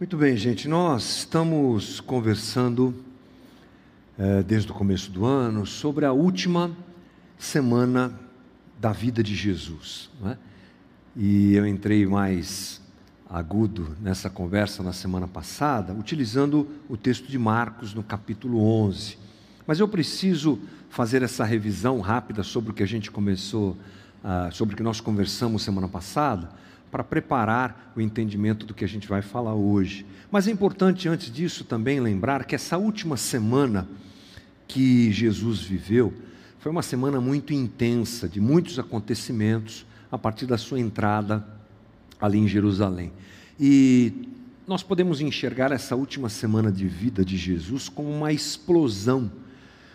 Muito bem, gente. Nós estamos conversando é, desde o começo do ano sobre a última semana da vida de Jesus. É? E eu entrei mais agudo nessa conversa na semana passada, utilizando o texto de Marcos no capítulo 11. Mas eu preciso fazer essa revisão rápida sobre o que a gente começou, uh, sobre o que nós conversamos semana passada para preparar o entendimento do que a gente vai falar hoje. Mas é importante, antes disso, também lembrar que essa última semana que Jesus viveu foi uma semana muito intensa, de muitos acontecimentos, a partir da sua entrada ali em Jerusalém. E nós podemos enxergar essa última semana de vida de Jesus como uma explosão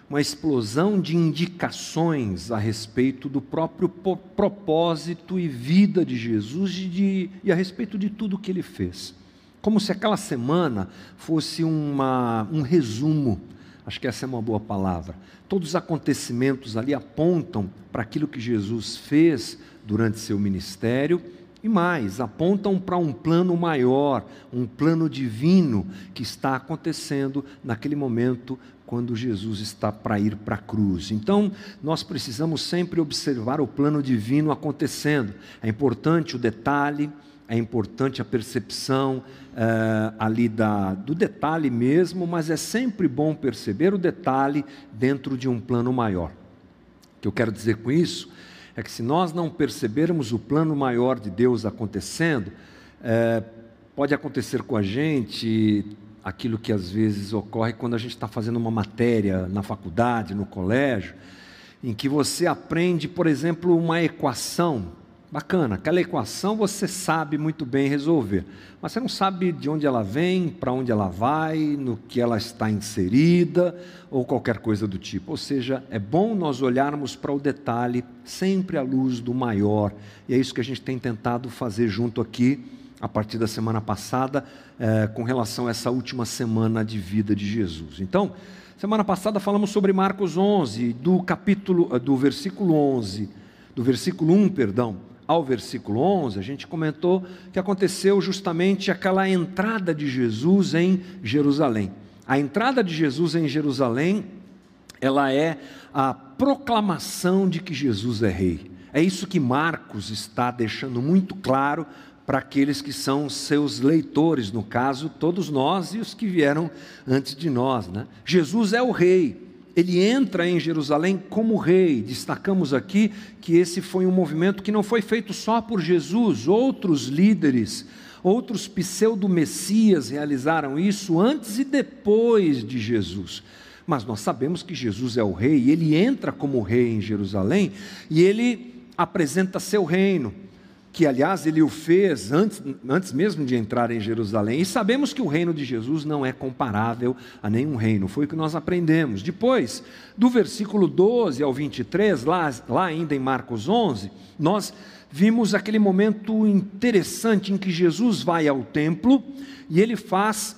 uma explosão de indicações a respeito do próprio propósito e vida de Jesus e, de, e a respeito de tudo que ele fez. Como se aquela semana fosse uma, um resumo, acho que essa é uma boa palavra. Todos os acontecimentos ali apontam para aquilo que Jesus fez durante seu ministério e mais, apontam para um plano maior, um plano divino que está acontecendo naquele momento quando Jesus está para ir para a cruz. Então, nós precisamos sempre observar o plano divino acontecendo. É importante o detalhe, é importante a percepção é, ali da, do detalhe mesmo, mas é sempre bom perceber o detalhe dentro de um plano maior. O que eu quero dizer com isso é que se nós não percebermos o plano maior de Deus acontecendo, é, pode acontecer com a gente aquilo que às vezes ocorre quando a gente está fazendo uma matéria na faculdade, no colégio, em que você aprende, por exemplo, uma equação Bacana, aquela equação você sabe muito bem resolver, mas você não sabe de onde ela vem, para onde ela vai, no que ela está inserida ou qualquer coisa do tipo. Ou seja, é bom nós olharmos para o detalhe sempre à luz do maior, e é isso que a gente tem tentado fazer junto aqui, a partir da semana passada, é, com relação a essa última semana de vida de Jesus. Então, semana passada falamos sobre Marcos 11, do capítulo, do versículo 11, do versículo 1, perdão ao versículo 11, a gente comentou que aconteceu justamente aquela entrada de Jesus em Jerusalém. A entrada de Jesus em Jerusalém, ela é a proclamação de que Jesus é rei. É isso que Marcos está deixando muito claro para aqueles que são seus leitores, no caso, todos nós e os que vieram antes de nós. Né? Jesus é o rei, ele entra em Jerusalém como rei. Destacamos aqui que esse foi um movimento que não foi feito só por Jesus, outros líderes, outros pseudo-messias realizaram isso antes e depois de Jesus. Mas nós sabemos que Jesus é o rei, ele entra como rei em Jerusalém e ele apresenta seu reino que aliás ele o fez antes, antes mesmo de entrar em Jerusalém. E sabemos que o reino de Jesus não é comparável a nenhum reino, foi o que nós aprendemos. Depois, do versículo 12 ao 23, lá, lá ainda em Marcos 11, nós vimos aquele momento interessante em que Jesus vai ao templo e ele faz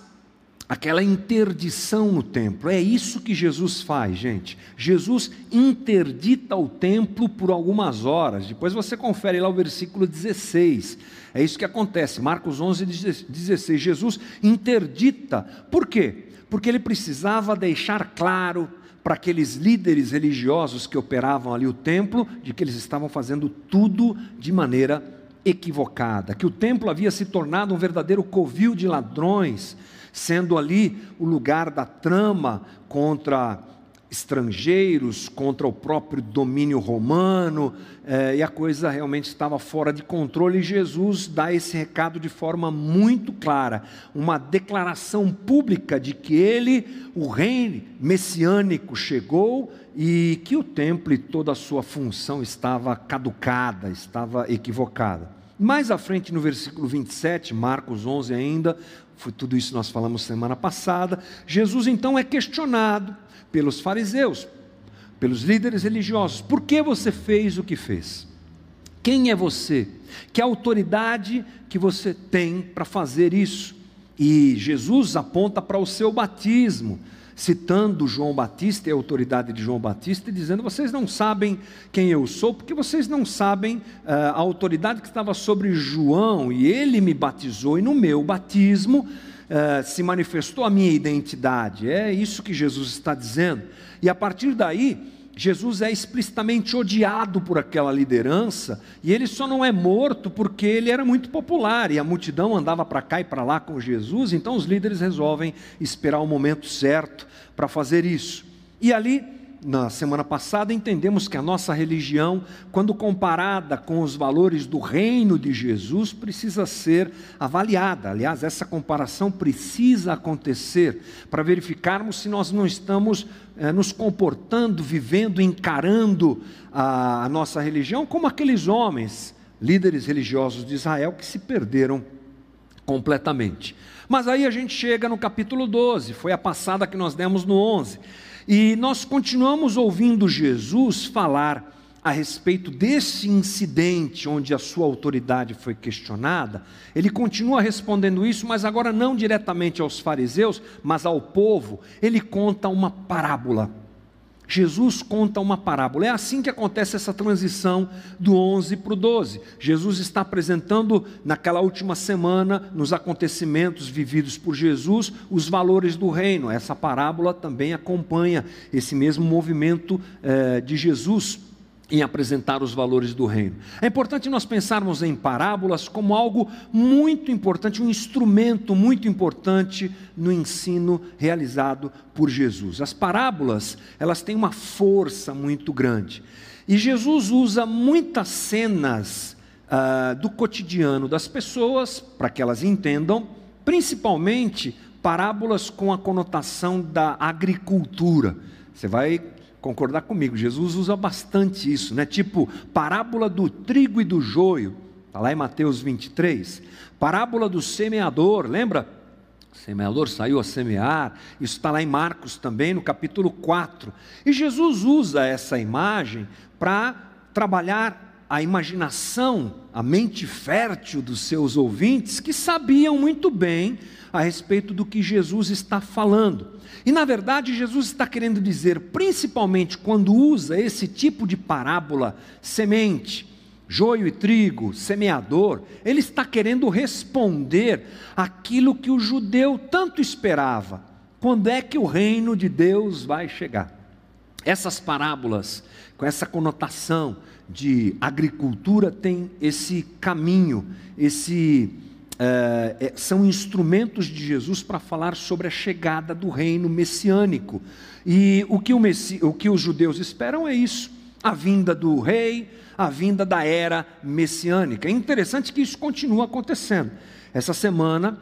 aquela interdição no templo. É isso que Jesus faz, gente. Jesus interdita o templo por algumas horas. Depois você confere lá o versículo 16. É isso que acontece. Marcos 11, 16. Jesus interdita. Por quê? Porque ele precisava deixar claro para aqueles líderes religiosos que operavam ali o templo, de que eles estavam fazendo tudo de maneira equivocada, que o templo havia se tornado um verdadeiro covil de ladrões, sendo ali o lugar da trama contra estrangeiros, contra o próprio domínio romano, eh, e a coisa realmente estava fora de controle. E Jesus dá esse recado de forma muito clara, uma declaração pública de que ele, o rei messiânico, chegou e que o templo e toda a sua função estava caducada, estava equivocada. Mais à frente, no versículo 27, Marcos 11 ainda, foi tudo isso nós falamos semana passada. Jesus então é questionado pelos fariseus, pelos líderes religiosos: por que você fez o que fez? Quem é você? Que autoridade que você tem para fazer isso? E Jesus aponta para o seu batismo, citando João Batista e a autoridade de João Batista, e dizendo: Vocês não sabem quem eu sou, porque vocês não sabem uh, a autoridade que estava sobre João, e ele me batizou, e no meu batismo uh, se manifestou a minha identidade. É isso que Jesus está dizendo. E a partir daí, Jesus é explicitamente odiado por aquela liderança e ele só não é morto porque ele era muito popular e a multidão andava para cá e para lá com Jesus, então os líderes resolvem esperar o momento certo para fazer isso. E ali na semana passada, entendemos que a nossa religião, quando comparada com os valores do reino de Jesus, precisa ser avaliada. Aliás, essa comparação precisa acontecer para verificarmos se nós não estamos eh, nos comportando, vivendo, encarando a, a nossa religião como aqueles homens, líderes religiosos de Israel, que se perderam completamente. Mas aí a gente chega no capítulo 12, foi a passada que nós demos no 11. E nós continuamos ouvindo Jesus falar a respeito desse incidente onde a sua autoridade foi questionada, ele continua respondendo isso, mas agora não diretamente aos fariseus, mas ao povo. Ele conta uma parábola. Jesus conta uma parábola. É assim que acontece essa transição do 11 para o 12. Jesus está apresentando, naquela última semana, nos acontecimentos vividos por Jesus, os valores do reino. Essa parábola também acompanha esse mesmo movimento eh, de Jesus em apresentar os valores do reino. É importante nós pensarmos em parábolas como algo muito importante, um instrumento muito importante no ensino realizado por Jesus. As parábolas, elas têm uma força muito grande. E Jesus usa muitas cenas uh, do cotidiano das pessoas para que elas entendam, principalmente parábolas com a conotação da agricultura. Você vai concordar comigo, Jesus usa bastante isso, né? Tipo, parábola do trigo e do joio, está lá em Mateus 23. Parábola do semeador, lembra? O semeador saiu a semear, isso está lá em Marcos também, no capítulo 4. E Jesus usa essa imagem para trabalhar a imaginação, a mente fértil dos seus ouvintes, que sabiam muito bem a respeito do que Jesus está falando. E na verdade, Jesus está querendo dizer, principalmente quando usa esse tipo de parábola, semente, joio e trigo, semeador, ele está querendo responder aquilo que o judeu tanto esperava: quando é que o reino de Deus vai chegar? Essas parábolas, com essa conotação de agricultura, têm esse caminho, esse é, são instrumentos de Jesus para falar sobre a chegada do reino messiânico. E o que, Messi, o que os judeus esperam é isso: a vinda do rei, a vinda da era messiânica. É interessante que isso continua acontecendo. Essa semana,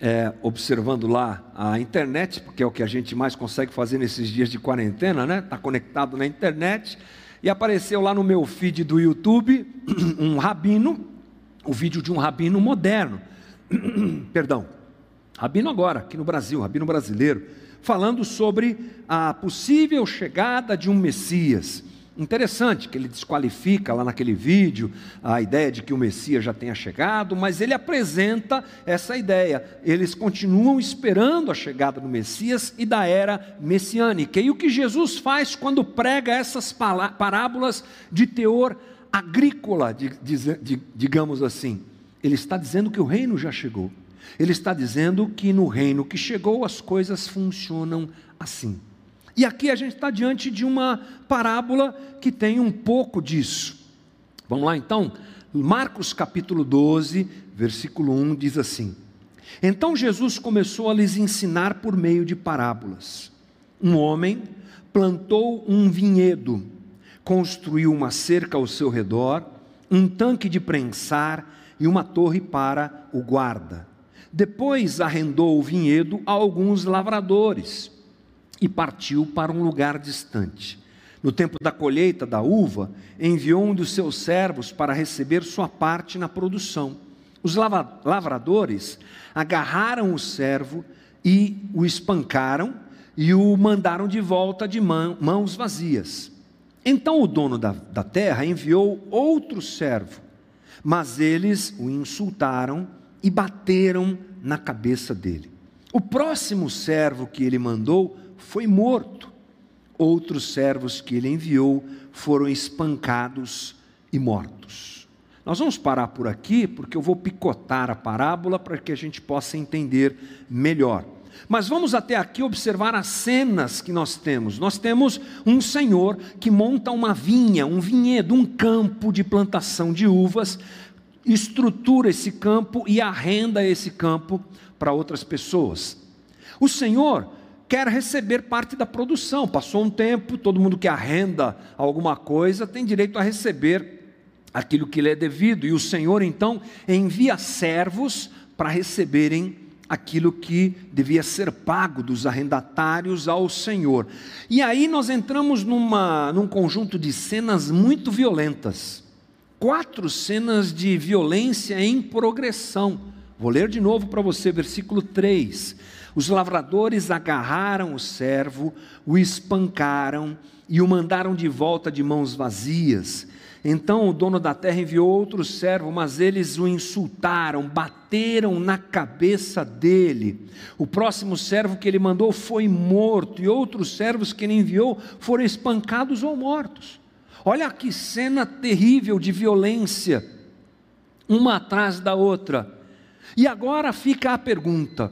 é, observando lá a internet, porque é o que a gente mais consegue fazer nesses dias de quarentena, né? Está conectado na internet. E apareceu lá no meu feed do YouTube um rabino, o vídeo de um rabino moderno, perdão, rabino agora, aqui no Brasil, rabino brasileiro, falando sobre a possível chegada de um Messias. Interessante que ele desqualifica lá naquele vídeo a ideia de que o Messias já tenha chegado, mas ele apresenta essa ideia. Eles continuam esperando a chegada do Messias e da era messiânica. E o que Jesus faz quando prega essas parábolas de teor agrícola, digamos assim? Ele está dizendo que o reino já chegou. Ele está dizendo que no reino que chegou as coisas funcionam assim. E aqui a gente está diante de uma parábola que tem um pouco disso. Vamos lá então? Marcos capítulo 12, versículo 1 diz assim: Então Jesus começou a lhes ensinar por meio de parábolas. Um homem plantou um vinhedo, construiu uma cerca ao seu redor, um tanque de prensar e uma torre para o guarda. Depois arrendou o vinhedo a alguns lavradores e partiu para um lugar distante. No tempo da colheita da uva, enviou um dos seus servos para receber sua parte na produção. Os lavradores agarraram o servo e o espancaram e o mandaram de volta de mãos vazias. Então o dono da, da terra enviou outro servo mas eles o insultaram e bateram na cabeça dele. O próximo servo que ele mandou foi morto. Outros servos que ele enviou foram espancados e mortos. Nós vamos parar por aqui, porque eu vou picotar a parábola para que a gente possa entender melhor. Mas vamos até aqui observar as cenas que nós temos. Nós temos um senhor que monta uma vinha, um vinhedo, um campo de plantação de uvas, estrutura esse campo e arrenda esse campo para outras pessoas. O senhor quer receber parte da produção. Passou um tempo, todo mundo que arrenda alguma coisa tem direito a receber aquilo que lhe é devido, e o Senhor então envia servos para receberem aquilo que devia ser pago dos arrendatários ao Senhor. E aí nós entramos numa, num conjunto de cenas muito violentas. Quatro cenas de violência em progressão. Vou ler de novo para você, versículo 3. Os lavradores agarraram o servo, o espancaram e o mandaram de volta de mãos vazias. Então o dono da terra enviou outro servo, mas eles o insultaram, bateram na cabeça dele. O próximo servo que ele mandou foi morto, e outros servos que ele enviou foram espancados ou mortos. Olha que cena terrível de violência, uma atrás da outra. E agora fica a pergunta: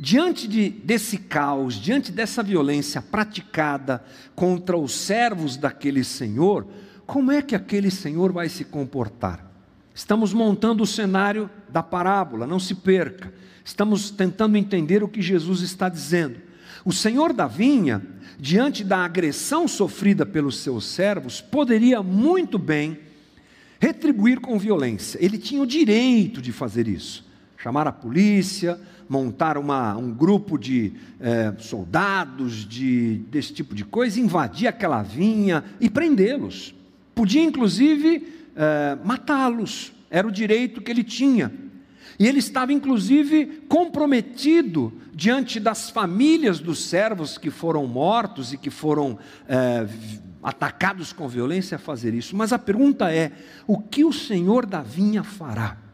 diante de, desse caos, diante dessa violência praticada contra os servos daquele senhor, como é que aquele senhor vai se comportar? Estamos montando o cenário da parábola, não se perca. Estamos tentando entender o que Jesus está dizendo. O senhor da vinha, diante da agressão sofrida pelos seus servos, poderia muito bem retribuir com violência. Ele tinha o direito de fazer isso. Chamar a polícia, montar uma, um grupo de eh, soldados, de, desse tipo de coisa, invadir aquela vinha e prendê-los. Podia, inclusive, eh, matá-los, era o direito que ele tinha. E ele estava, inclusive, comprometido diante das famílias dos servos que foram mortos e que foram eh, atacados com violência a fazer isso. Mas a pergunta é: o que o Senhor da vinha fará?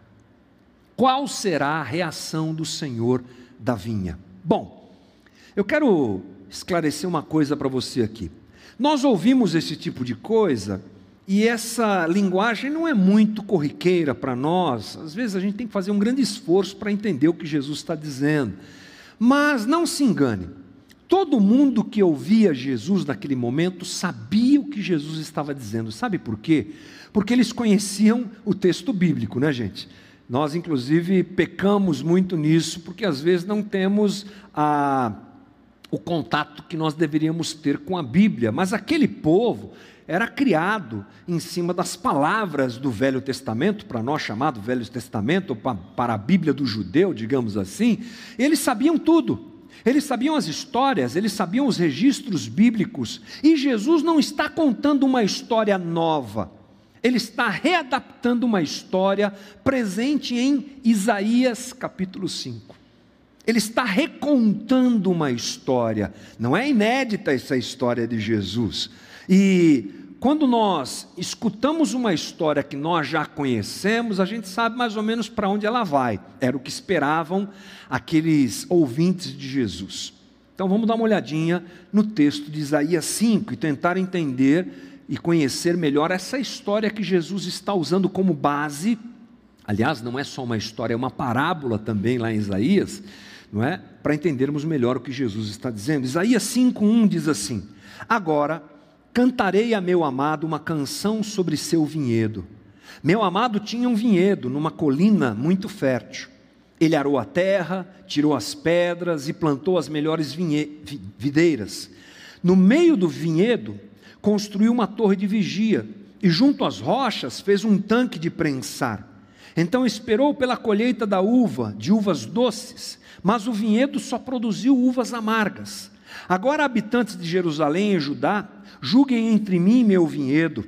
Qual será a reação do Senhor da vinha? Bom, eu quero esclarecer uma coisa para você aqui. Nós ouvimos esse tipo de coisa e essa linguagem não é muito corriqueira para nós. Às vezes a gente tem que fazer um grande esforço para entender o que Jesus está dizendo. Mas não se engane, todo mundo que ouvia Jesus naquele momento sabia o que Jesus estava dizendo. Sabe por quê? Porque eles conheciam o texto bíblico, né, gente? Nós, inclusive, pecamos muito nisso, porque às vezes não temos a, o contato que nós deveríamos ter com a Bíblia. Mas aquele povo era criado em cima das palavras do Velho Testamento, para nós chamado Velho Testamento, para a Bíblia do judeu, digamos assim, eles sabiam tudo. Eles sabiam as histórias, eles sabiam os registros bíblicos, e Jesus não está contando uma história nova, ele está readaptando uma história presente em Isaías capítulo 5. Ele está recontando uma história, não é inédita essa história de Jesus, e quando nós escutamos uma história que nós já conhecemos, a gente sabe mais ou menos para onde ela vai. Era o que esperavam aqueles ouvintes de Jesus. Então vamos dar uma olhadinha no texto de Isaías 5 e tentar entender e conhecer melhor essa história que Jesus está usando como base. Aliás, não é só uma história, é uma parábola também lá em Isaías, não é? Para entendermos melhor o que Jesus está dizendo. Isaías 5:1 diz assim: Agora Cantarei a meu amado uma canção sobre seu vinhedo. Meu amado tinha um vinhedo numa colina muito fértil. Ele arou a terra, tirou as pedras e plantou as melhores videiras. No meio do vinhedo, construiu uma torre de vigia e, junto às rochas, fez um tanque de prensar. Então esperou pela colheita da uva, de uvas doces, mas o vinhedo só produziu uvas amargas. Agora, habitantes de Jerusalém e Judá, julguem entre mim e meu vinhedo.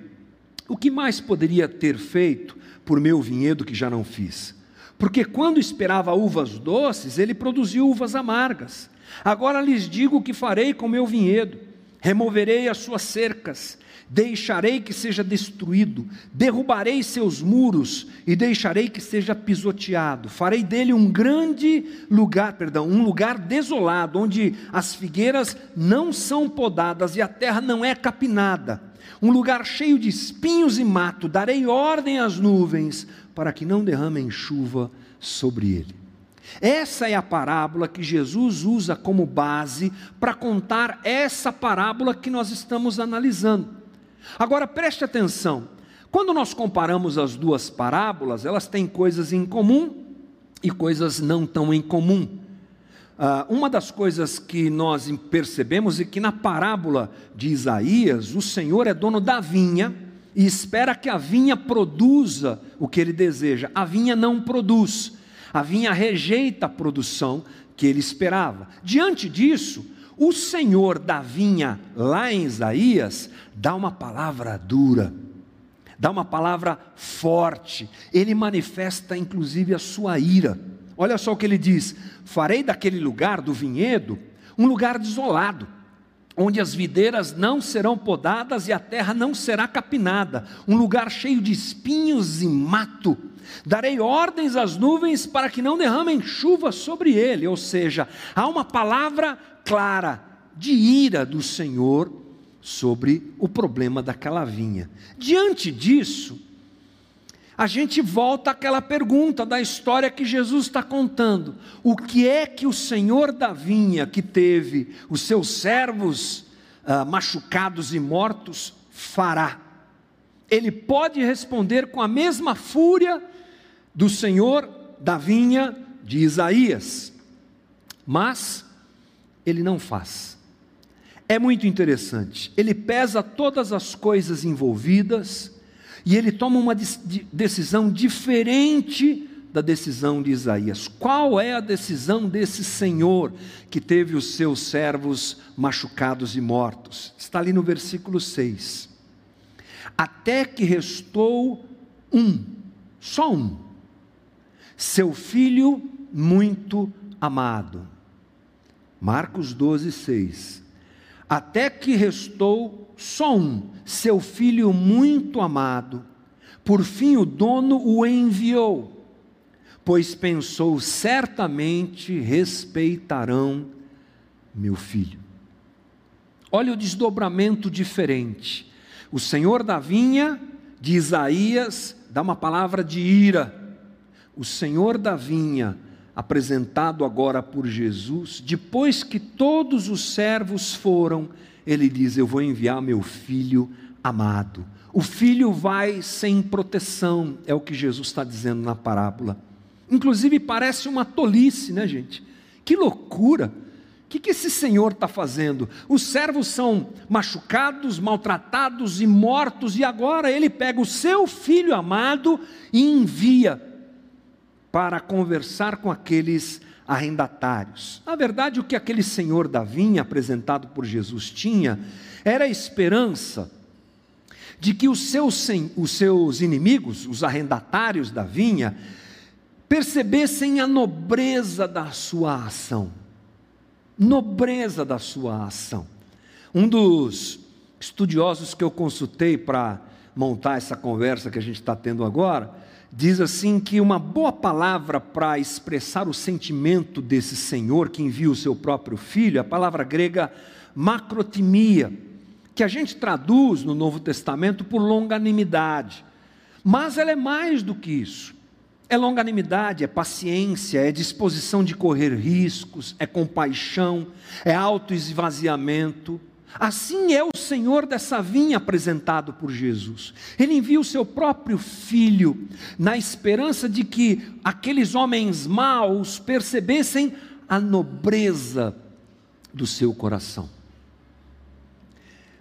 O que mais poderia ter feito por meu vinhedo que já não fiz? Porque quando esperava uvas doces, ele produziu uvas amargas. Agora lhes digo o que farei com meu vinhedo: removerei as suas cercas, deixarei que seja destruído, derrubarei seus muros e deixarei que seja pisoteado. Farei dele um grande lugar, perdão, um lugar desolado, onde as figueiras não são podadas e a terra não é capinada. Um lugar cheio de espinhos e mato. Darei ordem às nuvens para que não derramem chuva sobre ele. Essa é a parábola que Jesus usa como base para contar essa parábola que nós estamos analisando. Agora preste atenção: quando nós comparamos as duas parábolas, elas têm coisas em comum e coisas não tão em comum. Uh, uma das coisas que nós percebemos é que na parábola de Isaías, o Senhor é dono da vinha e espera que a vinha produza o que ele deseja. A vinha não produz, a vinha rejeita a produção que ele esperava. Diante disso, o Senhor da vinha, lá em Isaías, dá uma palavra dura, dá uma palavra forte, ele manifesta inclusive a sua ira. Olha só o que ele diz: Farei daquele lugar, do vinhedo, um lugar desolado, onde as videiras não serão podadas e a terra não será capinada, um lugar cheio de espinhos e mato. Darei ordens às nuvens para que não derramem chuva sobre ele, ou seja, há uma palavra clara de ira do Senhor sobre o problema daquela vinha. Diante disso, a gente volta àquela pergunta da história que Jesus está contando: o que é que o Senhor da vinha, que teve os seus servos ah, machucados e mortos, fará? Ele pode responder com a mesma fúria do Senhor da vinha de Isaías, mas ele não faz. É muito interessante. Ele pesa todas as coisas envolvidas e ele toma uma decisão diferente da decisão de Isaías. Qual é a decisão desse Senhor que teve os seus servos machucados e mortos? Está ali no versículo 6. Até que restou um, só um, seu filho muito amado Marcos 12, 6. Até que restou só um, seu filho muito amado. Por fim, o dono o enviou, pois pensou: certamente respeitarão meu filho. Olha o desdobramento diferente. O senhor da vinha, de Isaías, dá uma palavra de ira. O senhor da vinha, apresentado agora por Jesus, depois que todos os servos foram, ele diz: Eu vou enviar meu filho amado. O filho vai sem proteção, é o que Jesus está dizendo na parábola. Inclusive parece uma tolice, né, gente? Que loucura! O que, que esse Senhor está fazendo? Os servos são machucados, maltratados e mortos, e agora ele pega o seu filho amado e envia para conversar com aqueles arrendatários. Na verdade, o que aquele senhor da vinha apresentado por Jesus tinha era a esperança de que os seus, os seus inimigos, os arrendatários da vinha, percebessem a nobreza da sua ação. Nobreza da sua ação. Um dos estudiosos que eu consultei para montar essa conversa que a gente está tendo agora, diz assim que uma boa palavra para expressar o sentimento desse Senhor que envia o seu próprio filho, a palavra grega macrotimia, que a gente traduz no Novo Testamento por longanimidade. Mas ela é mais do que isso. É longanimidade, é paciência, é disposição de correr riscos, é compaixão, é autoesvaziamento, Assim é o Senhor dessa vinha apresentado por Jesus. Ele envia o seu próprio filho, na esperança de que aqueles homens maus percebessem a nobreza do seu coração.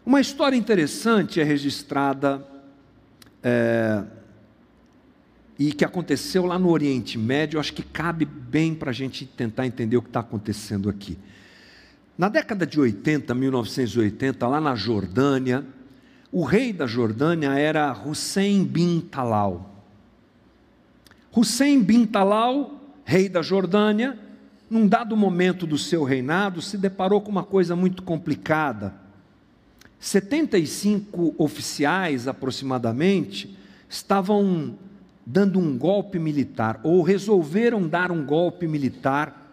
Uma história interessante é registrada é, e que aconteceu lá no Oriente Médio, acho que cabe bem para a gente tentar entender o que está acontecendo aqui. Na década de 80, 1980, lá na Jordânia, o rei da Jordânia era Hussein bin Talal. Hussein bin Talal, rei da Jordânia, num dado momento do seu reinado, se deparou com uma coisa muito complicada. 75 oficiais aproximadamente estavam dando um golpe militar, ou resolveram dar um golpe militar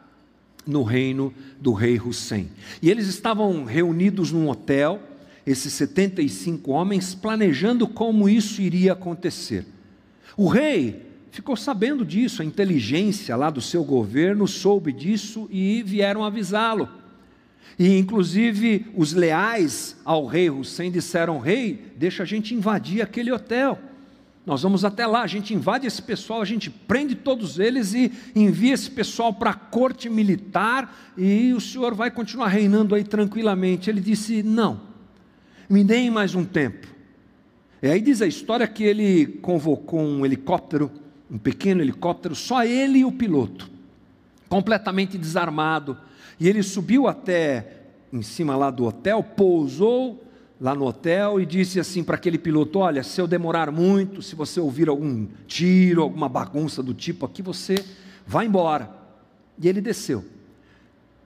no reino do rei Hussein. E eles estavam reunidos num hotel, esses 75 homens, planejando como isso iria acontecer. O rei ficou sabendo disso, a inteligência lá do seu governo soube disso e vieram avisá-lo. E inclusive os leais ao rei Hussein disseram: Rei, deixa a gente invadir aquele hotel. Nós vamos até lá, a gente invade esse pessoal, a gente prende todos eles e envia esse pessoal para a corte militar e o senhor vai continuar reinando aí tranquilamente. Ele disse: Não, me deem mais um tempo. E aí diz a história que ele convocou um helicóptero, um pequeno helicóptero, só ele e o piloto, completamente desarmado. E ele subiu até em cima lá do hotel, pousou lá no hotel e disse assim para aquele piloto: Olha, se eu demorar muito, se você ouvir algum tiro, alguma bagunça do tipo aqui, você vai embora. E ele desceu.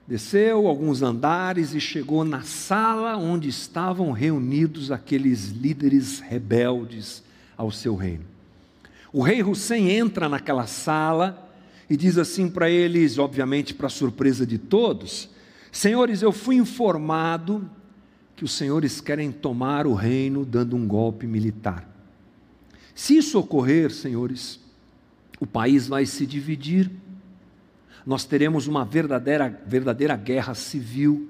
Desceu alguns andares e chegou na sala onde estavam reunidos aqueles líderes rebeldes ao seu reino. O rei Hussein entra naquela sala e diz assim para eles, obviamente para surpresa de todos: Senhores, eu fui informado que os senhores querem tomar o reino dando um golpe militar. Se isso ocorrer, senhores, o país vai se dividir, nós teremos uma verdadeira, verdadeira guerra civil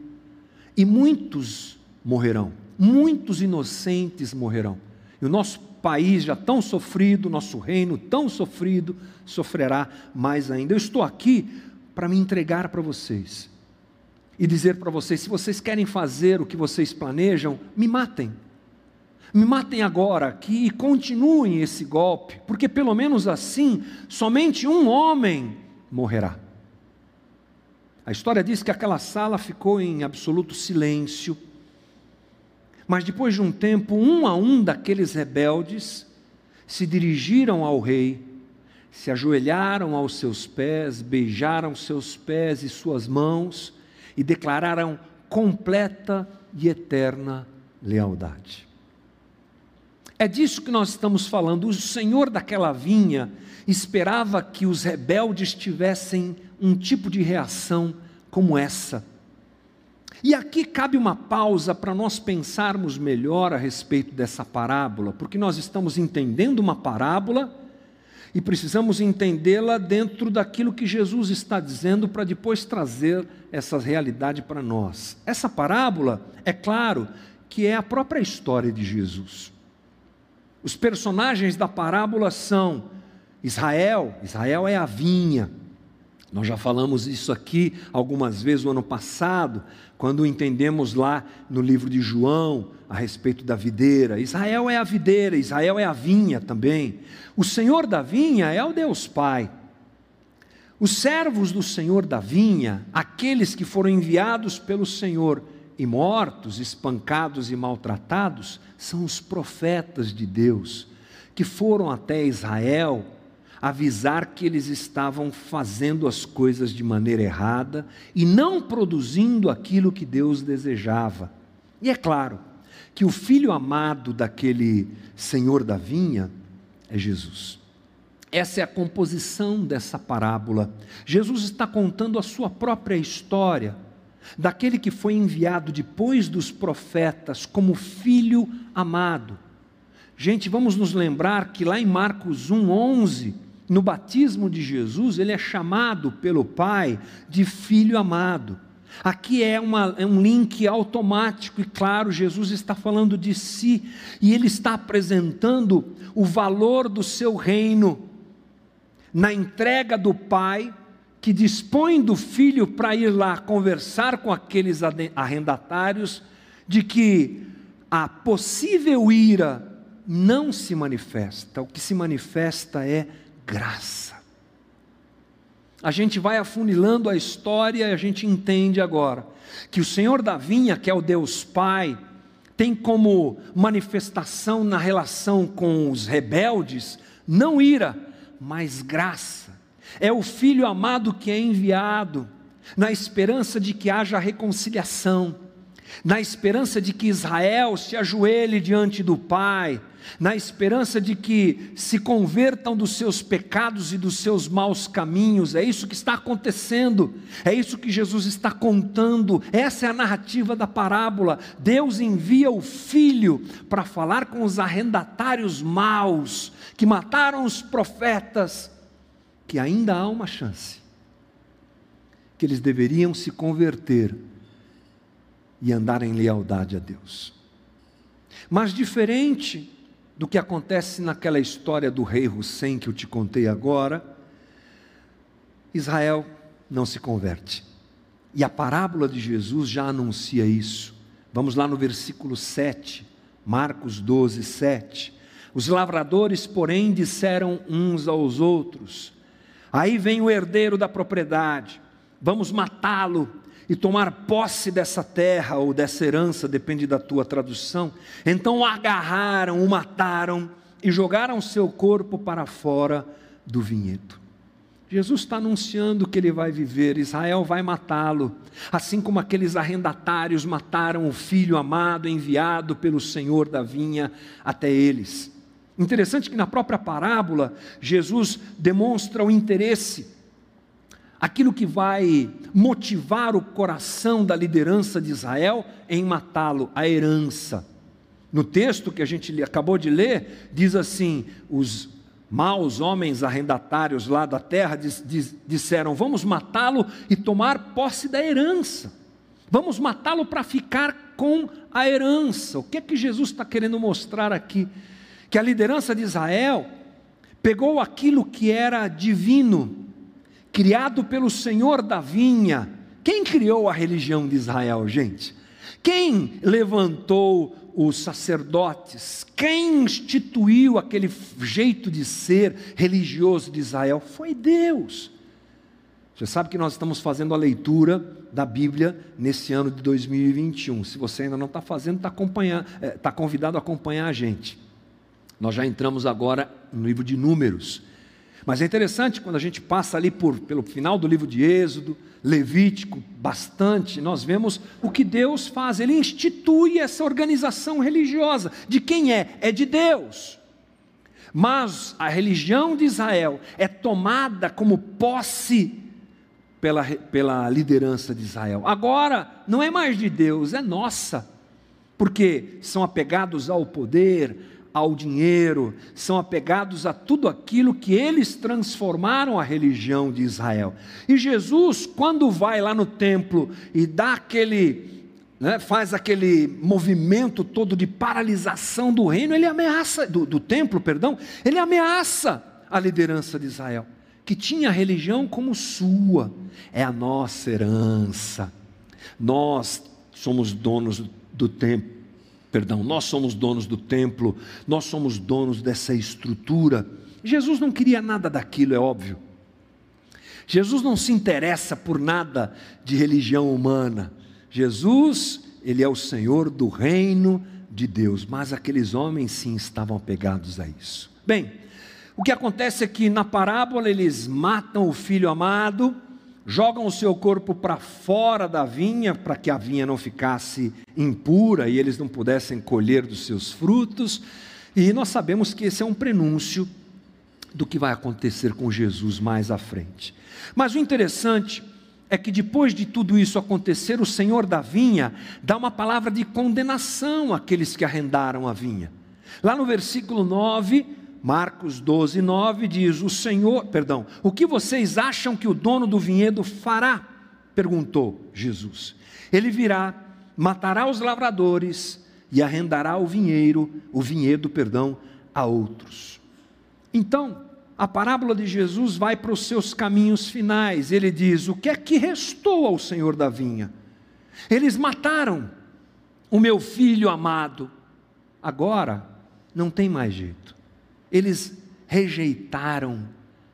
e muitos morrerão, muitos inocentes morrerão. E o nosso país já tão sofrido, nosso reino tão sofrido, sofrerá mais ainda. Eu estou aqui para me entregar para vocês e dizer para vocês: se vocês querem fazer o que vocês planejam, me matem. Me matem agora aqui e continuem esse golpe, porque pelo menos assim, somente um homem morrerá. A história diz que aquela sala ficou em absoluto silêncio, mas depois de um tempo, um a um daqueles rebeldes se dirigiram ao rei, se ajoelharam aos seus pés, beijaram seus pés e suas mãos, e declararam completa e eterna lealdade. É disso que nós estamos falando. O senhor daquela vinha esperava que os rebeldes tivessem um tipo de reação como essa. E aqui cabe uma pausa para nós pensarmos melhor a respeito dessa parábola, porque nós estamos entendendo uma parábola e precisamos entendê-la dentro daquilo que Jesus está dizendo para depois trazer essa realidade para nós. Essa parábola, é claro, que é a própria história de Jesus. Os personagens da parábola são Israel, Israel é a vinha. Nós já falamos isso aqui algumas vezes no ano passado, quando entendemos lá no livro de João a respeito da videira. Israel é a videira, Israel é a vinha também. O Senhor da vinha é o Deus Pai. Os servos do Senhor da vinha, aqueles que foram enviados pelo Senhor e mortos, espancados e maltratados, são os profetas de Deus, que foram até Israel avisar que eles estavam fazendo as coisas de maneira errada e não produzindo aquilo que Deus desejava. E é claro que o filho amado daquele senhor da vinha é Jesus. Essa é a composição dessa parábola. Jesus está contando a sua própria história, daquele que foi enviado depois dos profetas como filho amado. Gente, vamos nos lembrar que lá em Marcos 1:11, no batismo de Jesus, ele é chamado pelo Pai de filho amado. Aqui é, uma, é, um link automático e claro, Jesus está falando de si e ele está apresentando o valor do seu reino na entrega do pai que dispõe do filho para ir lá conversar com aqueles arrendatários de que a possível ira não se manifesta, o que se manifesta é graça. A gente vai afunilando a história e a gente entende agora que o Senhor da vinha, que é o Deus Pai, tem como manifestação na relação com os rebeldes não ira, mas graça. É o filho amado que é enviado, na esperança de que haja reconciliação. Na esperança de que Israel se ajoelhe diante do Pai, na esperança de que se convertam dos seus pecados e dos seus maus caminhos. É isso que está acontecendo, é isso que Jesus está contando. Essa é a narrativa da parábola. Deus envia o filho para falar com os arrendatários maus que mataram os profetas, que ainda há uma chance, que eles deveriam se converter e andar em lealdade a Deus. Mas diferente do que acontece naquela história do rei Hussein que eu te contei agora, Israel não se converte. E a parábola de Jesus já anuncia isso. Vamos lá no versículo 7, Marcos 12, 7. Os lavradores, porém, disseram uns aos outros: Aí vem o herdeiro da propriedade, vamos matá-lo e tomar posse dessa terra ou dessa herança, depende da tua tradução. Então o agarraram, o mataram e jogaram seu corpo para fora do vinhedo. Jesus está anunciando que ele vai viver, Israel vai matá-lo, assim como aqueles arrendatários mataram o filho amado enviado pelo Senhor da vinha até eles. Interessante que na própria parábola, Jesus demonstra o interesse aquilo que vai motivar o coração da liderança de Israel em matá-lo, a herança. No texto que a gente acabou de ler, diz assim: os maus homens arrendatários lá da terra diz, diz, disseram: Vamos matá-lo e tomar posse da herança. Vamos matá-lo para ficar com a herança. O que é que Jesus está querendo mostrar aqui? Que a liderança de Israel pegou aquilo que era divino, criado pelo Senhor da vinha. Quem criou a religião de Israel, gente? Quem levantou os sacerdotes? Quem instituiu aquele jeito de ser religioso de Israel? Foi Deus. Você sabe que nós estamos fazendo a leitura da Bíblia nesse ano de 2021. Se você ainda não está fazendo, está é, tá convidado a acompanhar a gente. Nós já entramos agora no livro de Números. Mas é interessante quando a gente passa ali por, pelo final do livro de Êxodo, Levítico, bastante, nós vemos o que Deus faz. Ele institui essa organização religiosa. De quem é? É de Deus. Mas a religião de Israel é tomada como posse pela, pela liderança de Israel. Agora, não é mais de Deus, é nossa. Porque são apegados ao poder, ao dinheiro, são apegados a tudo aquilo que eles transformaram a religião de Israel. E Jesus, quando vai lá no templo e dá aquele, né, faz aquele movimento todo de paralisação do reino, ele ameaça, do, do templo, perdão, ele ameaça a liderança de Israel, que tinha a religião como sua, é a nossa herança. Nós somos donos do templo Perdão, nós somos donos do templo, nós somos donos dessa estrutura. Jesus não queria nada daquilo, é óbvio. Jesus não se interessa por nada de religião humana. Jesus, ele é o Senhor do reino de Deus, mas aqueles homens sim estavam apegados a isso. Bem, o que acontece é que na parábola eles matam o filho amado, jogam o seu corpo para fora da vinha, para que a vinha não ficasse impura e eles não pudessem colher dos seus frutos. E nós sabemos que esse é um prenúncio do que vai acontecer com Jesus mais à frente. Mas o interessante é que depois de tudo isso acontecer, o Senhor da vinha dá uma palavra de condenação àqueles que arrendaram a vinha. Lá no versículo 9, Marcos 12, 9 diz: O Senhor, perdão, o que vocês acham que o dono do vinhedo fará? perguntou Jesus. Ele virá, matará os lavradores e arrendará o vinheiro, o vinhedo, perdão, a outros. Então, a parábola de Jesus vai para os seus caminhos finais. Ele diz: O que é que restou ao Senhor da vinha? Eles mataram o meu filho amado. Agora não tem mais jeito. Eles rejeitaram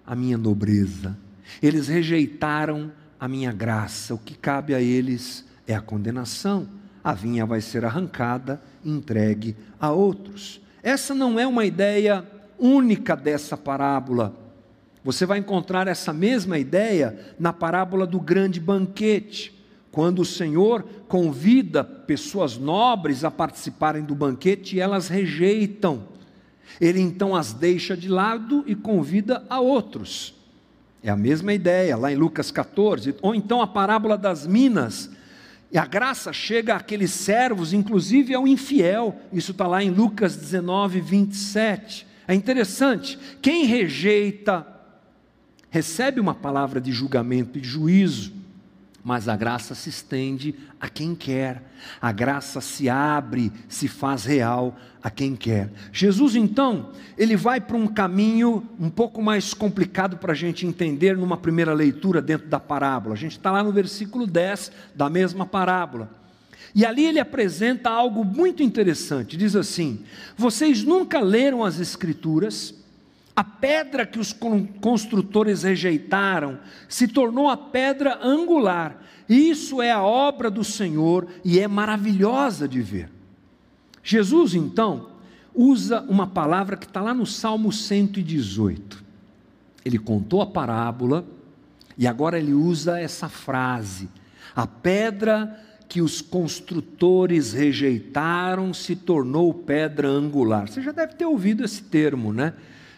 a minha nobreza, eles rejeitaram a minha graça. O que cabe a eles é a condenação. A vinha vai ser arrancada, entregue a outros. Essa não é uma ideia única dessa parábola. Você vai encontrar essa mesma ideia na parábola do grande banquete, quando o Senhor convida pessoas nobres a participarem do banquete e elas rejeitam. Ele então as deixa de lado e convida a outros. É a mesma ideia, lá em Lucas 14. Ou então a parábola das minas. E a graça chega àqueles servos, inclusive ao infiel. Isso está lá em Lucas 19, 27. É interessante. Quem rejeita, recebe uma palavra de julgamento e juízo mas a graça se estende a quem quer, a graça se abre, se faz real a quem quer. Jesus, então, ele vai para um caminho um pouco mais complicado para a gente entender numa primeira leitura dentro da parábola. A gente está lá no versículo 10 da mesma parábola. E ali ele apresenta algo muito interessante. Diz assim: Vocês nunca leram as Escrituras? A pedra que os construtores rejeitaram se tornou a pedra angular. Isso é a obra do Senhor e é maravilhosa de ver. Jesus, então, usa uma palavra que está lá no Salmo 118. Ele contou a parábola e agora ele usa essa frase: A pedra que os construtores rejeitaram se tornou pedra angular. Você já deve ter ouvido esse termo, né?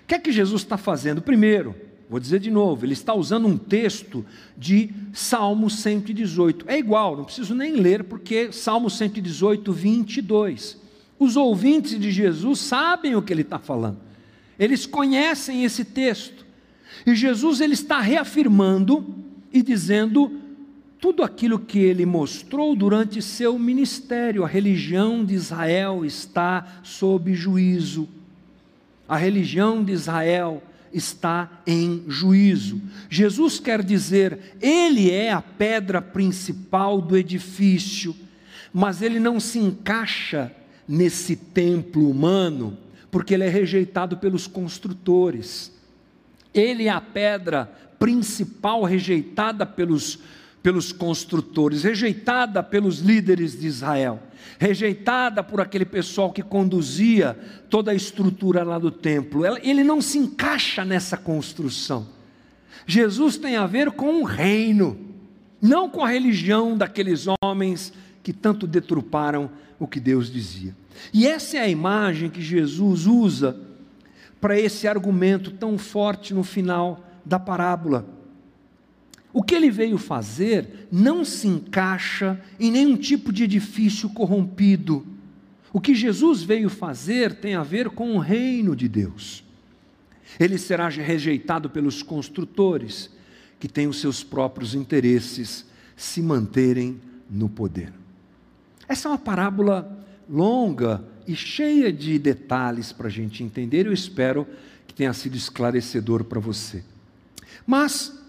O que é que Jesus está fazendo? Primeiro, vou dizer de novo, ele está usando um texto de Salmo 118. É igual, não preciso nem ler, porque Salmo 118, 22. Os ouvintes de Jesus sabem o que ele está falando, eles conhecem esse texto. E Jesus ele está reafirmando e dizendo tudo aquilo que ele mostrou durante seu ministério. A religião de Israel está sob juízo a religião de Israel está em juízo. Jesus quer dizer, ele é a pedra principal do edifício, mas ele não se encaixa nesse templo humano, porque ele é rejeitado pelos construtores. Ele é a pedra principal rejeitada pelos pelos construtores, rejeitada pelos líderes de Israel, rejeitada por aquele pessoal que conduzia toda a estrutura lá do templo. Ele não se encaixa nessa construção. Jesus tem a ver com o reino, não com a religião daqueles homens que tanto detruparam o que Deus dizia. E essa é a imagem que Jesus usa para esse argumento tão forte no final da parábola. O que ele veio fazer não se encaixa em nenhum tipo de edifício corrompido. O que Jesus veio fazer tem a ver com o reino de Deus. Ele será rejeitado pelos construtores, que têm os seus próprios interesses se manterem no poder. Essa é uma parábola longa e cheia de detalhes para a gente entender. Eu espero que tenha sido esclarecedor para você. Mas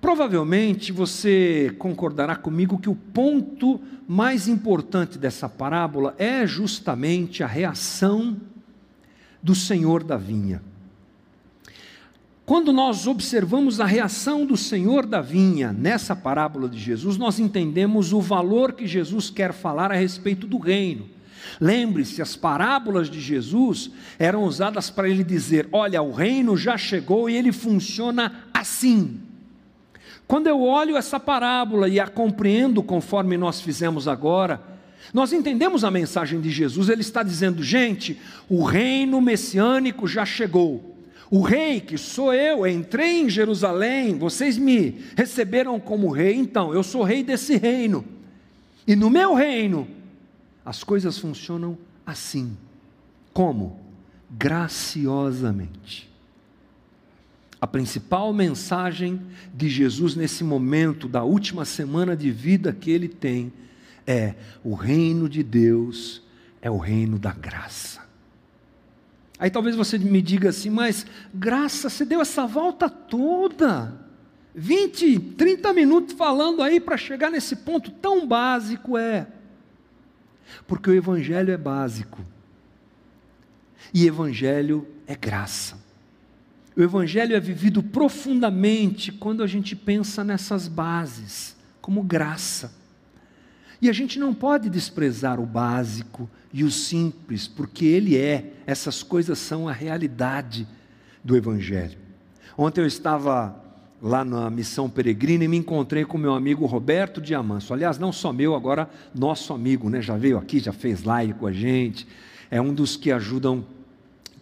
Provavelmente você concordará comigo que o ponto mais importante dessa parábola é justamente a reação do Senhor da vinha. Quando nós observamos a reação do Senhor da vinha nessa parábola de Jesus, nós entendemos o valor que Jesus quer falar a respeito do reino. Lembre-se, as parábolas de Jesus eram usadas para ele dizer: olha, o reino já chegou e ele funciona assim. Quando eu olho essa parábola e a compreendo conforme nós fizemos agora, nós entendemos a mensagem de Jesus. Ele está dizendo, gente, o reino messiânico já chegou. O rei, que sou eu, entrei em Jerusalém, vocês me receberam como rei, então eu sou rei desse reino. E no meu reino, as coisas funcionam assim. Como? Graciosamente. A principal mensagem de Jesus nesse momento da última semana de vida que ele tem é: o reino de Deus é o reino da graça. Aí talvez você me diga assim, mas graça, você deu essa volta toda, 20, 30 minutos falando aí para chegar nesse ponto tão básico é. Porque o Evangelho é básico, e Evangelho é graça. O Evangelho é vivido profundamente quando a gente pensa nessas bases, como graça. E a gente não pode desprezar o básico e o simples, porque ele é, essas coisas são a realidade do Evangelho. Ontem eu estava lá na missão peregrina e me encontrei com meu amigo Roberto Diamanso. Aliás, não só meu, agora nosso amigo, né? Já veio aqui, já fez live com a gente. É um dos que ajudam,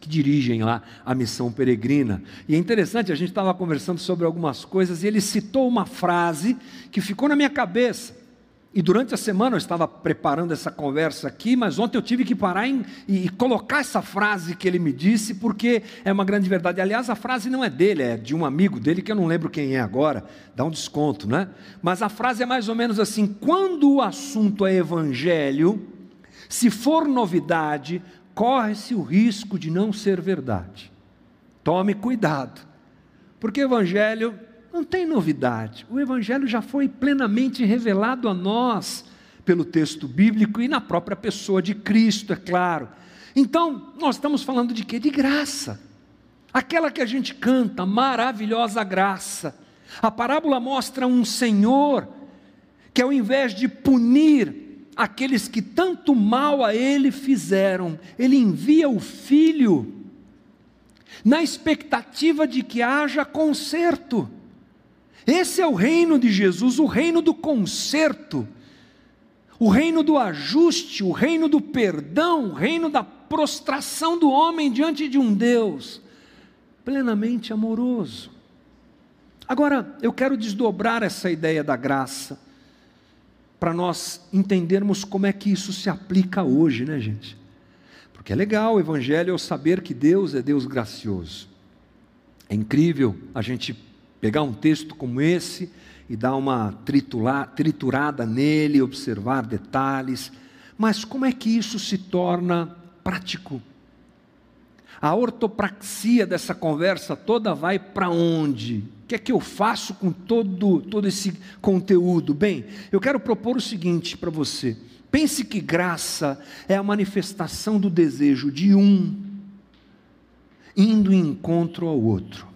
que dirigem lá a missão peregrina. E é interessante, a gente estava conversando sobre algumas coisas e ele citou uma frase que ficou na minha cabeça. E durante a semana eu estava preparando essa conversa aqui, mas ontem eu tive que parar em, e, e, colocar essa frase que ele me disse, porque é uma grande verdade. Aliás, a frase não é dele, é de um amigo dele que eu não lembro quem é agora, dá um desconto, né? Mas a frase é mais ou menos assim: quando o assunto é evangelho, se for novidade, corre-se o risco de não ser verdade. Tome cuidado, porque evangelho não tem novidade. O Evangelho já foi plenamente revelado a nós pelo texto bíblico e na própria pessoa de Cristo, é claro. Então, nós estamos falando de quê? De graça. Aquela que a gente canta, maravilhosa graça. A parábola mostra um Senhor que, ao invés de punir aqueles que tanto mal a ele fizeram, ele envia o filho na expectativa de que haja conserto. Esse é o reino de Jesus, o reino do conserto, o reino do ajuste, o reino do perdão, o reino da prostração do homem diante de um Deus plenamente amoroso. Agora, eu quero desdobrar essa ideia da graça para nós entendermos como é que isso se aplica hoje, né, gente? Porque é legal o evangelho é o saber que Deus é Deus gracioso. É incrível a gente pegar um texto como esse e dar uma triturada nele, observar detalhes, mas como é que isso se torna prático? A ortopraxia dessa conversa toda vai para onde? Que é que eu faço com todo, todo esse conteúdo? Bem, eu quero propor o seguinte para você. Pense que graça é a manifestação do desejo de um indo em encontro ao outro.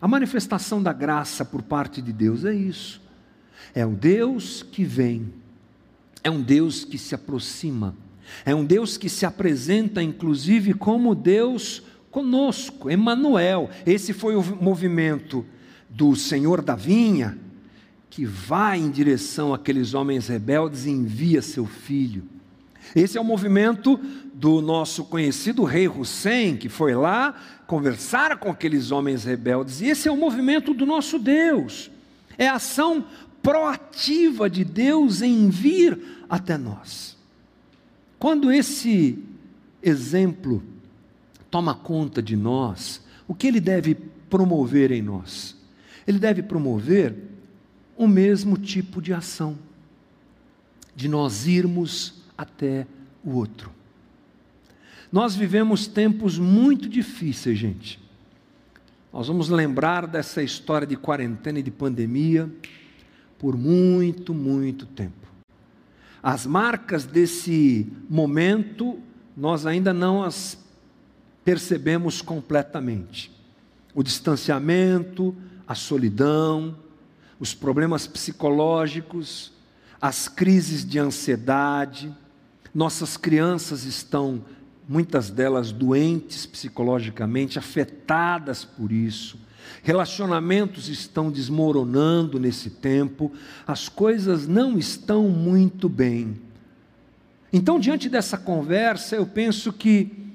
A manifestação da graça por parte de Deus é isso. É um Deus que vem, é um Deus que se aproxima, é um Deus que se apresenta, inclusive, como Deus conosco, Emmanuel. Esse foi o movimento do Senhor da vinha, que vai em direção àqueles homens rebeldes e envia seu filho. Esse é o movimento do nosso conhecido rei Hussein, que foi lá conversar com aqueles homens rebeldes. E esse é o movimento do nosso Deus. É a ação proativa de Deus em vir até nós. Quando esse exemplo toma conta de nós, o que ele deve promover em nós? Ele deve promover o mesmo tipo de ação, de nós irmos até o outro. Nós vivemos tempos muito difíceis, gente. Nós vamos lembrar dessa história de quarentena e de pandemia por muito, muito tempo. As marcas desse momento nós ainda não as percebemos completamente. O distanciamento, a solidão, os problemas psicológicos, as crises de ansiedade, nossas crianças estão, muitas delas, doentes psicologicamente, afetadas por isso. Relacionamentos estão desmoronando nesse tempo, as coisas não estão muito bem. Então, diante dessa conversa, eu penso que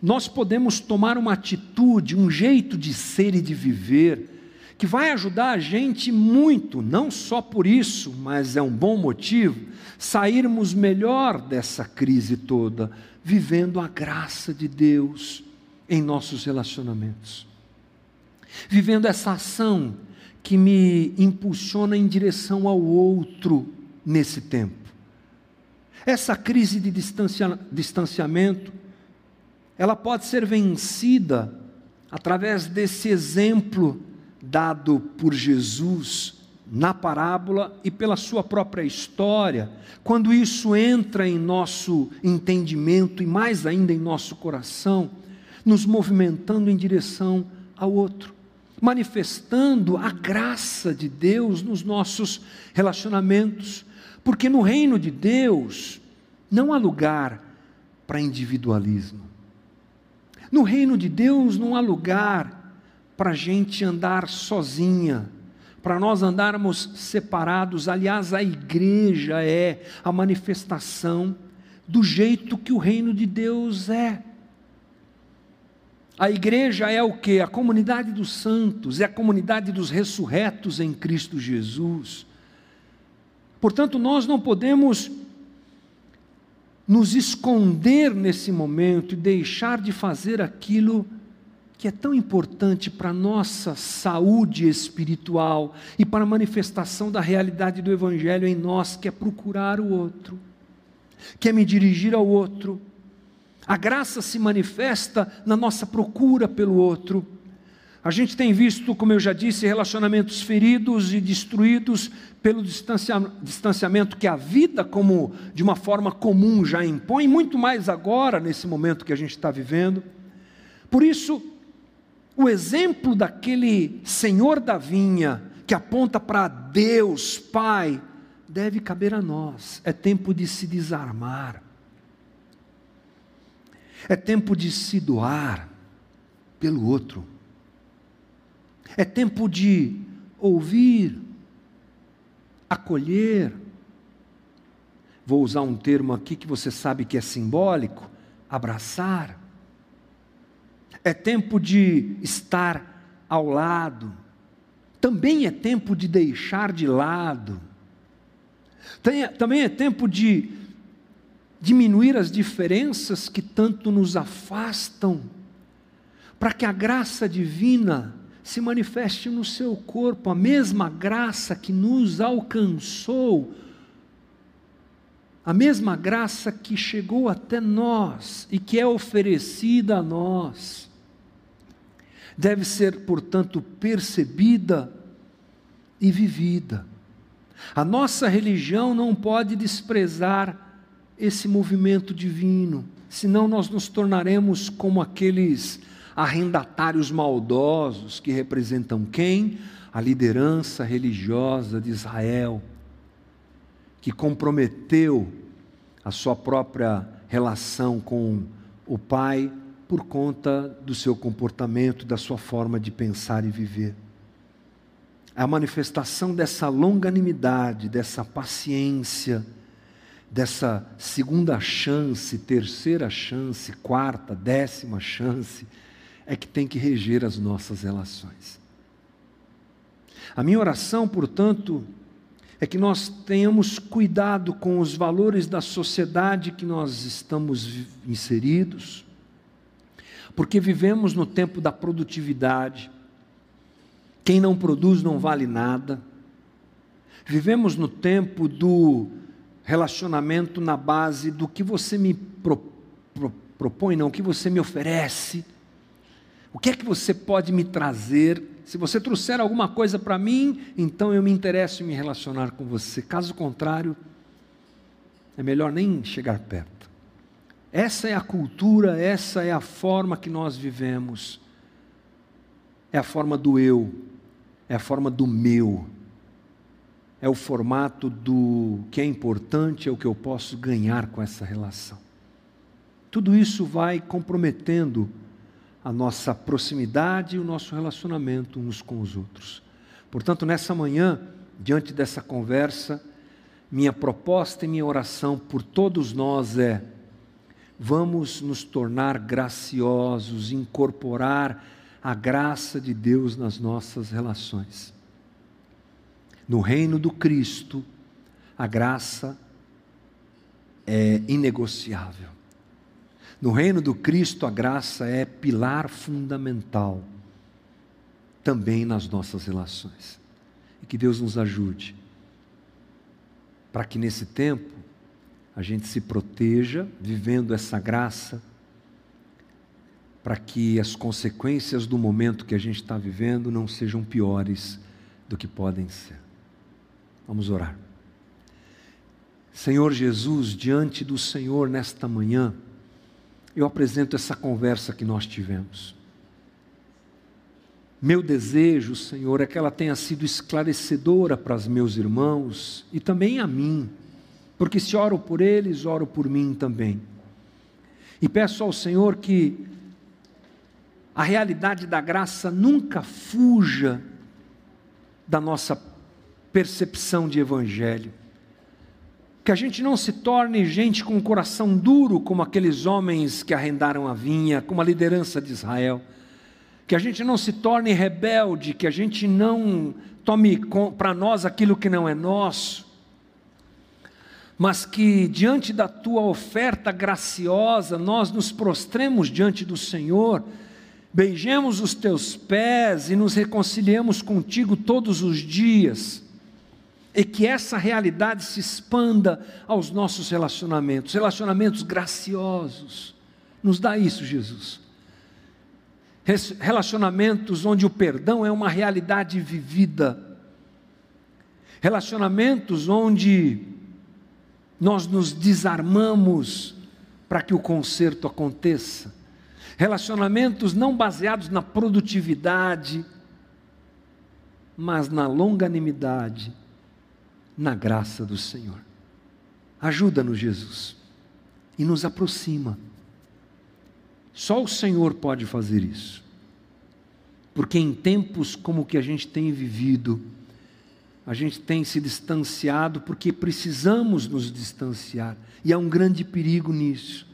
nós podemos tomar uma atitude, um jeito de ser e de viver, que vai ajudar a gente muito, não só por isso, mas é um bom motivo, sairmos melhor dessa crise toda, vivendo a graça de Deus em nossos relacionamentos. Vivendo essa ação que me impulsiona em direção ao outro nesse tempo. Essa crise de distancia, distanciamento, ela pode ser vencida através desse exemplo dado por Jesus na parábola e pela sua própria história, quando isso entra em nosso entendimento e mais ainda em nosso coração, nos movimentando em direção ao outro, manifestando a graça de Deus nos nossos relacionamentos, porque no reino de Deus não há lugar para individualismo. No reino de Deus não há lugar para a gente andar sozinha, para nós andarmos separados. Aliás, a igreja é a manifestação do jeito que o reino de Deus é. A igreja é o que? A comunidade dos santos, é a comunidade dos ressurretos em Cristo Jesus. Portanto, nós não podemos nos esconder nesse momento e deixar de fazer aquilo que é tão importante para a nossa saúde espiritual e para a manifestação da realidade do Evangelho em nós, que é procurar o outro, que é me dirigir ao outro. A graça se manifesta na nossa procura pelo outro. A gente tem visto, como eu já disse, relacionamentos feridos e destruídos pelo distanciamento que a vida, como de uma forma comum, já impõe, muito mais agora, nesse momento que a gente está vivendo. Por isso, o exemplo daquele senhor da vinha, que aponta para Deus, Pai, deve caber a nós. É tempo de se desarmar. É tempo de se doar pelo outro. É tempo de ouvir, acolher. Vou usar um termo aqui que você sabe que é simbólico: abraçar. É tempo de estar ao lado, também é tempo de deixar de lado, também é tempo de diminuir as diferenças que tanto nos afastam, para que a graça divina se manifeste no seu corpo, a mesma graça que nos alcançou, a mesma graça que chegou até nós e que é oferecida a nós deve ser, portanto, percebida e vivida. A nossa religião não pode desprezar esse movimento divino, senão nós nos tornaremos como aqueles arrendatários maldosos que representam quem? A liderança religiosa de Israel, que comprometeu a sua própria relação com o Pai por conta do seu comportamento, da sua forma de pensar e viver. A manifestação dessa longanimidade, dessa paciência, dessa segunda chance, terceira chance, quarta, décima chance, é que tem que reger as nossas relações. A minha oração, portanto, é que nós tenhamos cuidado com os valores da sociedade que nós estamos inseridos, porque vivemos no tempo da produtividade. Quem não produz não vale nada. Vivemos no tempo do relacionamento na base do que você me pro, pro, propõe, não, o que você me oferece. O que é que você pode me trazer? Se você trouxer alguma coisa para mim, então eu me interesso em me relacionar com você. Caso contrário, é melhor nem chegar perto. Essa é a cultura, essa é a forma que nós vivemos. É a forma do eu, é a forma do meu. É o formato do que é importante, é o que eu posso ganhar com essa relação. Tudo isso vai comprometendo a nossa proximidade e o nosso relacionamento uns com os outros. Portanto, nessa manhã, diante dessa conversa, minha proposta e minha oração por todos nós é vamos nos tornar graciosos, incorporar a graça de Deus nas nossas relações. No reino do Cristo, a graça é inegociável. No reino do Cristo, a graça é pilar fundamental também nas nossas relações. E que Deus nos ajude para que nesse tempo a gente se proteja, vivendo essa graça, para que as consequências do momento que a gente está vivendo não sejam piores do que podem ser. Vamos orar. Senhor Jesus, diante do Senhor nesta manhã, eu apresento essa conversa que nós tivemos. Meu desejo, Senhor, é que ela tenha sido esclarecedora para os meus irmãos e também a mim porque se oro por eles, oro por mim também. E peço ao Senhor que a realidade da graça nunca fuja da nossa percepção de evangelho. Que a gente não se torne gente com o coração duro, como aqueles homens que arrendaram a vinha, como a liderança de Israel. Que a gente não se torne rebelde, que a gente não tome para nós aquilo que não é nosso mas que diante da tua oferta graciosa nós nos prostremos diante do Senhor, beijemos os teus pés e nos reconciliemos contigo todos os dias, e que essa realidade se expanda aos nossos relacionamentos, relacionamentos graciosos. Nos dá isso, Jesus. Relacionamentos onde o perdão é uma realidade vivida. Relacionamentos onde nós nos desarmamos para que o conserto aconteça. Relacionamentos não baseados na produtividade, mas na longanimidade, na graça do Senhor. Ajuda-nos, Jesus, e nos aproxima. Só o Senhor pode fazer isso. Porque em tempos como o que a gente tem vivido, a gente tem se distanciado porque precisamos nos distanciar. E há um grande perigo nisso,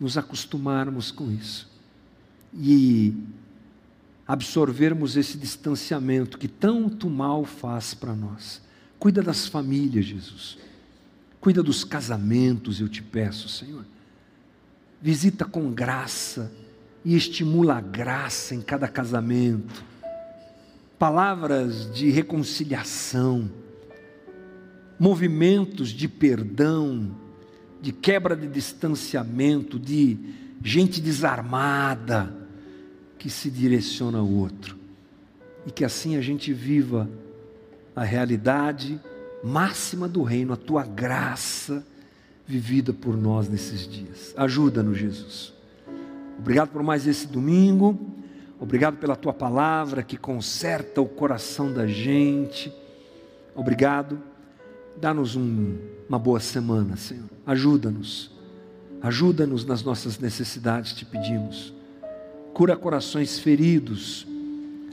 nos acostumarmos com isso. E absorvermos esse distanciamento que tanto mal faz para nós. Cuida das famílias, Jesus. Cuida dos casamentos, eu te peço, Senhor. Visita com graça e estimula a graça em cada casamento palavras de reconciliação, movimentos de perdão, de quebra de distanciamento, de gente desarmada que se direciona ao outro. E que assim a gente viva a realidade máxima do reino, a tua graça vivida por nós nesses dias. Ajuda-nos, Jesus. Obrigado por mais esse domingo. Obrigado pela tua palavra que conserta o coração da gente. Obrigado. Dá-nos um, uma boa semana, Senhor. Ajuda-nos. Ajuda-nos nas nossas necessidades, te pedimos. Cura corações feridos.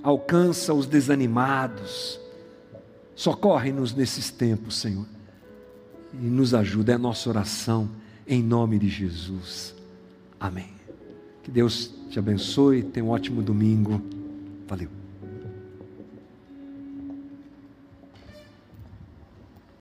Alcança os desanimados. Socorre-nos nesses tempos, Senhor. E nos ajuda. É nossa oração em nome de Jesus. Amém. Que Deus te abençoe. Tenha um ótimo domingo. Valeu.